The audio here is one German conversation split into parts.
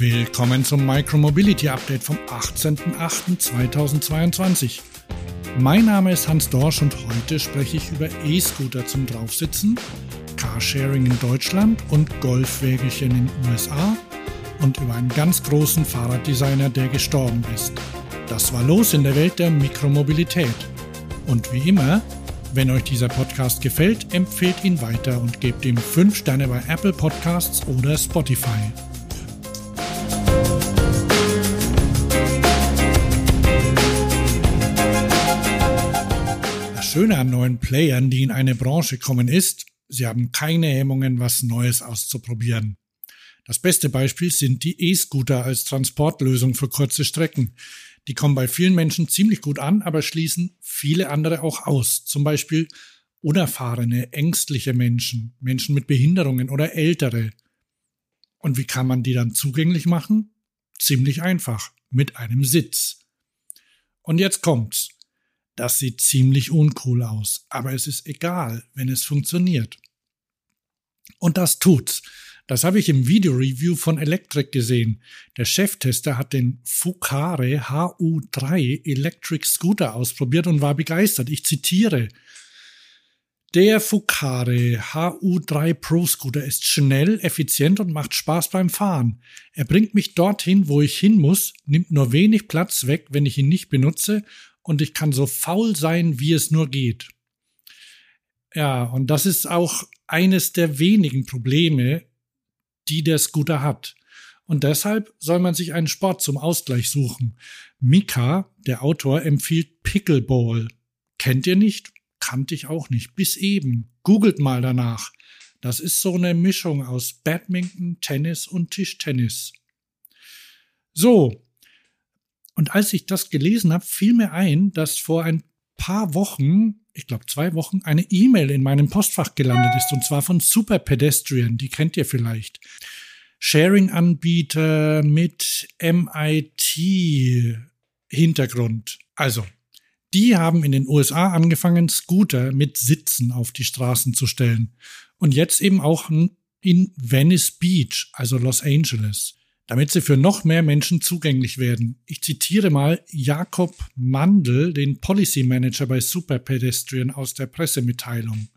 Willkommen zum Micromobility Update vom 18.08.2022. Mein Name ist Hans Dorsch und heute spreche ich über E-Scooter zum Draufsitzen, Carsharing in Deutschland und Golfwägelchen in den USA und über einen ganz großen Fahrraddesigner, der gestorben ist. Das war los in der Welt der Mikromobilität. Und wie immer, wenn euch dieser Podcast gefällt, empfehlt ihn weiter und gebt ihm 5 Sterne bei Apple Podcasts oder Spotify. Schöne an neuen Playern, die in eine Branche kommen, ist, sie haben keine Hemmungen, was Neues auszuprobieren. Das beste Beispiel sind die E-Scooter als Transportlösung für kurze Strecken. Die kommen bei vielen Menschen ziemlich gut an, aber schließen viele andere auch aus. Zum Beispiel unerfahrene, ängstliche Menschen, Menschen mit Behinderungen oder ältere. Und wie kann man die dann zugänglich machen? Ziemlich einfach, mit einem Sitz. Und jetzt kommt's. Das sieht ziemlich uncool aus, aber es ist egal, wenn es funktioniert. Und das tut's. Das habe ich im Video-Review von Electric gesehen. Der Cheftester hat den Fucare HU3 Electric Scooter ausprobiert und war begeistert. Ich zitiere. Der Fucare HU3 Pro Scooter ist schnell, effizient und macht Spaß beim Fahren. Er bringt mich dorthin, wo ich hin muss, nimmt nur wenig Platz weg, wenn ich ihn nicht benutze und ich kann so faul sein, wie es nur geht. Ja, und das ist auch eines der wenigen Probleme, die der Scooter hat. Und deshalb soll man sich einen Sport zum Ausgleich suchen. Mika, der Autor, empfiehlt Pickleball. Kennt ihr nicht? Kannte ich auch nicht. Bis eben. Googelt mal danach. Das ist so eine Mischung aus Badminton, Tennis und Tischtennis. So, und als ich das gelesen habe, fiel mir ein, dass vor ein paar Wochen, ich glaube zwei Wochen, eine E-Mail in meinem Postfach gelandet ist, und zwar von Super Pedestrian, die kennt ihr vielleicht. Sharing-Anbieter mit MIT-Hintergrund. Also, die haben in den USA angefangen, Scooter mit Sitzen auf die Straßen zu stellen. Und jetzt eben auch in Venice Beach, also Los Angeles damit sie für noch mehr Menschen zugänglich werden. Ich zitiere mal Jakob Mandel, den Policy Manager bei Superpedestrian aus der Pressemitteilung.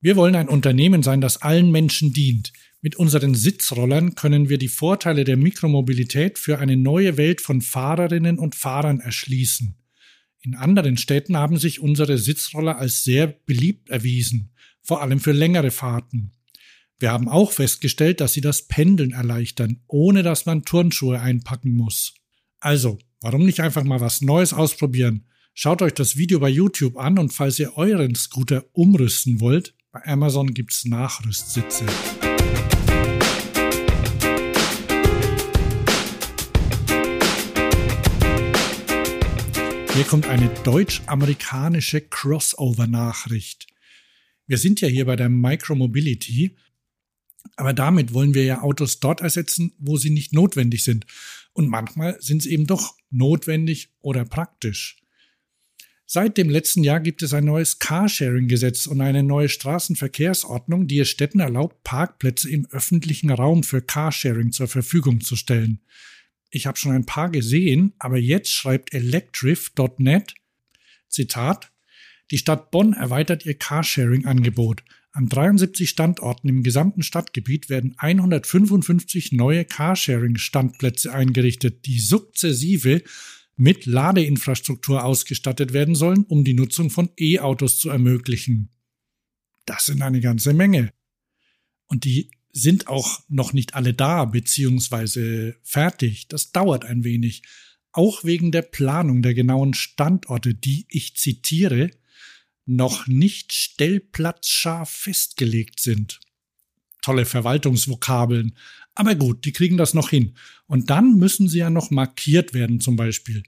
Wir wollen ein Unternehmen sein, das allen Menschen dient. Mit unseren Sitzrollern können wir die Vorteile der Mikromobilität für eine neue Welt von Fahrerinnen und Fahrern erschließen. In anderen Städten haben sich unsere Sitzroller als sehr beliebt erwiesen, vor allem für längere Fahrten. Wir haben auch festgestellt, dass sie das Pendeln erleichtern, ohne dass man Turnschuhe einpacken muss. Also, warum nicht einfach mal was Neues ausprobieren? Schaut euch das Video bei YouTube an und falls ihr euren Scooter umrüsten wollt, bei Amazon gibt's Nachrüstsitze. Hier kommt eine deutsch-amerikanische Crossover-Nachricht. Wir sind ja hier bei der Micromobility aber damit wollen wir ja Autos dort ersetzen, wo sie nicht notwendig sind. Und manchmal sind sie eben doch notwendig oder praktisch. Seit dem letzten Jahr gibt es ein neues Carsharing-Gesetz und eine neue Straßenverkehrsordnung, die es Städten erlaubt, Parkplätze im öffentlichen Raum für Carsharing zur Verfügung zu stellen. Ich habe schon ein paar gesehen, aber jetzt schreibt Electrif.net, Zitat, die Stadt Bonn erweitert ihr Carsharing-Angebot. An 73 Standorten im gesamten Stadtgebiet werden 155 neue Carsharing-Standplätze eingerichtet, die sukzessive mit Ladeinfrastruktur ausgestattet werden sollen, um die Nutzung von E-Autos zu ermöglichen. Das sind eine ganze Menge. Und die sind auch noch nicht alle da bzw. fertig. Das dauert ein wenig. Auch wegen der Planung der genauen Standorte, die ich zitiere, noch nicht stellplatzscharf festgelegt sind. Tolle Verwaltungsvokabeln. Aber gut, die kriegen das noch hin. Und dann müssen sie ja noch markiert werden zum Beispiel.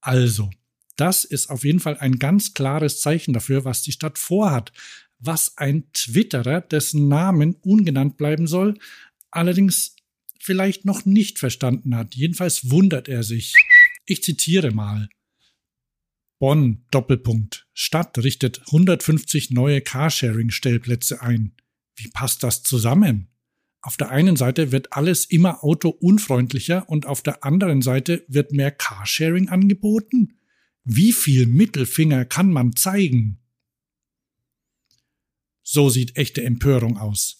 Also, das ist auf jeden Fall ein ganz klares Zeichen dafür, was die Stadt vorhat. Was ein Twitterer, dessen Namen ungenannt bleiben soll, allerdings vielleicht noch nicht verstanden hat. Jedenfalls wundert er sich. Ich zitiere mal. Bonn Doppelpunkt. Stadt richtet 150 neue Carsharing-Stellplätze ein. Wie passt das zusammen? Auf der einen Seite wird alles immer autounfreundlicher und auf der anderen Seite wird mehr Carsharing angeboten. Wie viel Mittelfinger kann man zeigen? So sieht echte Empörung aus.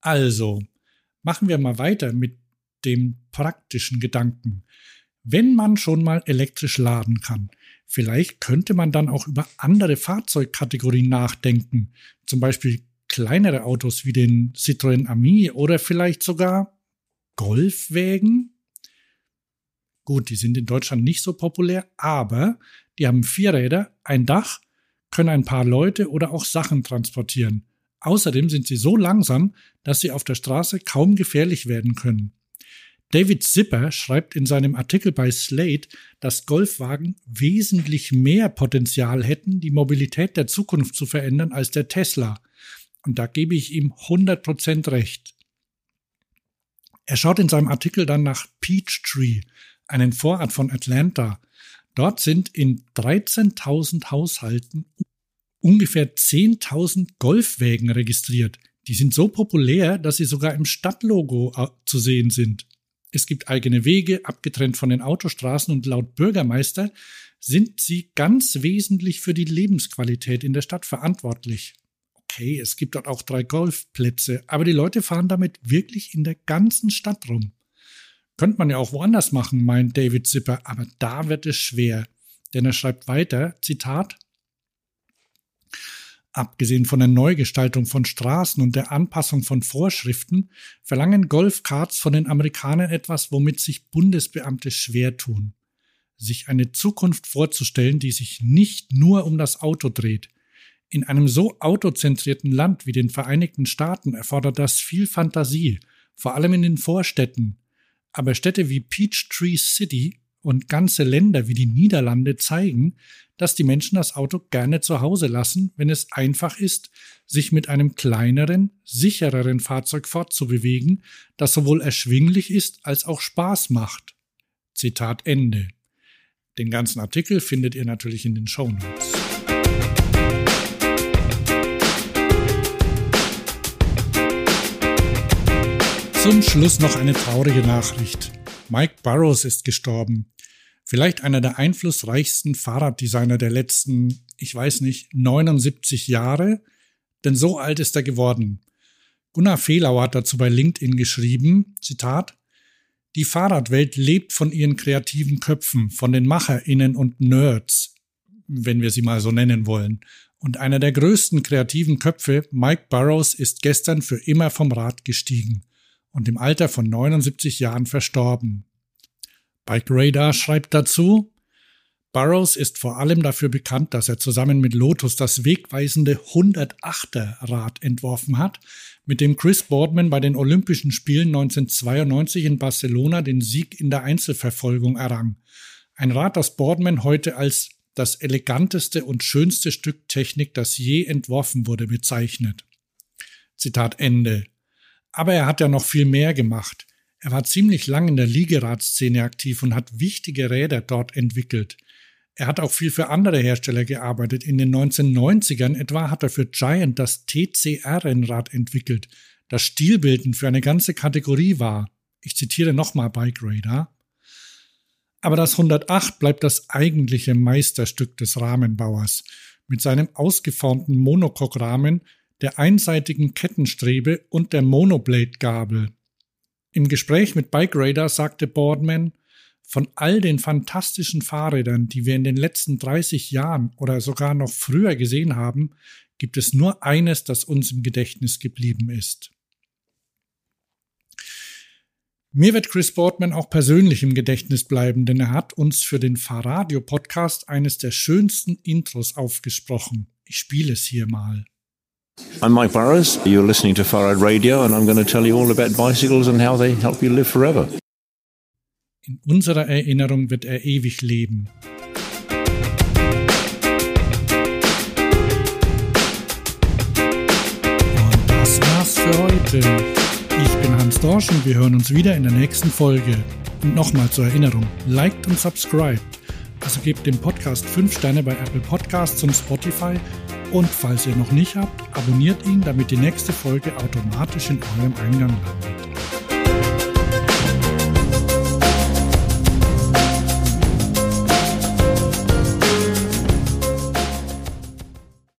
Also, machen wir mal weiter mit dem praktischen Gedanken. Wenn man schon mal elektrisch laden kann, vielleicht könnte man dann auch über andere Fahrzeugkategorien nachdenken, zum Beispiel kleinere Autos wie den Citroën Ami oder vielleicht sogar Golfwägen. Gut, die sind in Deutschland nicht so populär, aber die haben vier Räder, ein Dach, können ein paar Leute oder auch Sachen transportieren. Außerdem sind sie so langsam, dass sie auf der Straße kaum gefährlich werden können. David Zipper schreibt in seinem Artikel bei Slate, dass Golfwagen wesentlich mehr Potenzial hätten, die Mobilität der Zukunft zu verändern als der Tesla. Und da gebe ich ihm 100% recht. Er schaut in seinem Artikel dann nach Peachtree, einen Vorrat von Atlanta. Dort sind in 13.000 Haushalten ungefähr 10.000 Golfwägen registriert. Die sind so populär, dass sie sogar im Stadtlogo äh, zu sehen sind. Es gibt eigene Wege, abgetrennt von den Autostraßen und laut Bürgermeister sind sie ganz wesentlich für die Lebensqualität in der Stadt verantwortlich. Okay, es gibt dort auch drei Golfplätze, aber die Leute fahren damit wirklich in der ganzen Stadt rum. Könnte man ja auch woanders machen, meint David Zipper, aber da wird es schwer. Denn er schreibt weiter, Zitat, Abgesehen von der Neugestaltung von Straßen und der Anpassung von Vorschriften verlangen Golfkarts von den Amerikanern etwas, womit sich Bundesbeamte schwer tun. Sich eine Zukunft vorzustellen, die sich nicht nur um das Auto dreht. In einem so autozentrierten Land wie den Vereinigten Staaten erfordert das viel Fantasie, vor allem in den Vorstädten. Aber Städte wie Peachtree City und ganze Länder wie die Niederlande zeigen, dass die Menschen das Auto gerne zu Hause lassen, wenn es einfach ist, sich mit einem kleineren, sichereren Fahrzeug fortzubewegen, das sowohl erschwinglich ist als auch Spaß macht. Zitat Ende. Den ganzen Artikel findet ihr natürlich in den Show Notes. Zum Schluss noch eine traurige Nachricht. Mike Burrows ist gestorben. Vielleicht einer der einflussreichsten Fahrraddesigner der letzten, ich weiß nicht, 79 Jahre, denn so alt ist er geworden. Gunnar Fehlau hat dazu bei LinkedIn geschrieben, Zitat, die Fahrradwelt lebt von ihren kreativen Köpfen, von den MacherInnen und Nerds, wenn wir sie mal so nennen wollen. Und einer der größten kreativen Köpfe, Mike Burrows, ist gestern für immer vom Rad gestiegen und im Alter von 79 Jahren verstorben. Bike Radar schreibt dazu, Burroughs ist vor allem dafür bekannt, dass er zusammen mit Lotus das wegweisende 108er Rad entworfen hat, mit dem Chris Boardman bei den Olympischen Spielen 1992 in Barcelona den Sieg in der Einzelverfolgung errang. Ein Rad, das Boardman heute als das eleganteste und schönste Stück Technik, das je entworfen wurde, bezeichnet. Zitat Ende. Aber er hat ja noch viel mehr gemacht. Er war ziemlich lang in der Liegeradszene aktiv und hat wichtige Räder dort entwickelt. Er hat auch viel für andere Hersteller gearbeitet. In den 1990ern etwa hat er für Giant das TCR-Rennrad entwickelt, das stilbildend für eine ganze Kategorie war. Ich zitiere nochmal Bike Radar. Aber das 108 bleibt das eigentliche Meisterstück des Rahmenbauers. Mit seinem ausgeformten Monocoque-Rahmen, der einseitigen Kettenstrebe und der Monoblade-Gabel. Im Gespräch mit Bike Radar sagte Boardman, von all den fantastischen Fahrrädern, die wir in den letzten 30 Jahren oder sogar noch früher gesehen haben, gibt es nur eines, das uns im Gedächtnis geblieben ist. Mir wird Chris Boardman auch persönlich im Gedächtnis bleiben, denn er hat uns für den Fahrradio-Podcast eines der schönsten Intros aufgesprochen. Ich spiele es hier mal. I'm Mike Burrows. You're listening to Farad Radio, and I'm going to tell you all about bicycles and how they help you live forever. In unserer Erinnerung wird er ewig leben. Und das war's für heute. Ich bin Hans Dorsch und wir hören uns wieder in der nächsten Folge. Und nochmal zur Erinnerung, liked und subscribed. Also gebt dem Podcast 5 Sterne bei Apple Podcasts und Spotify Und falls ihr noch nicht habt, abonniert ihn, damit die nächste Folge automatisch in eurem Eingang landet.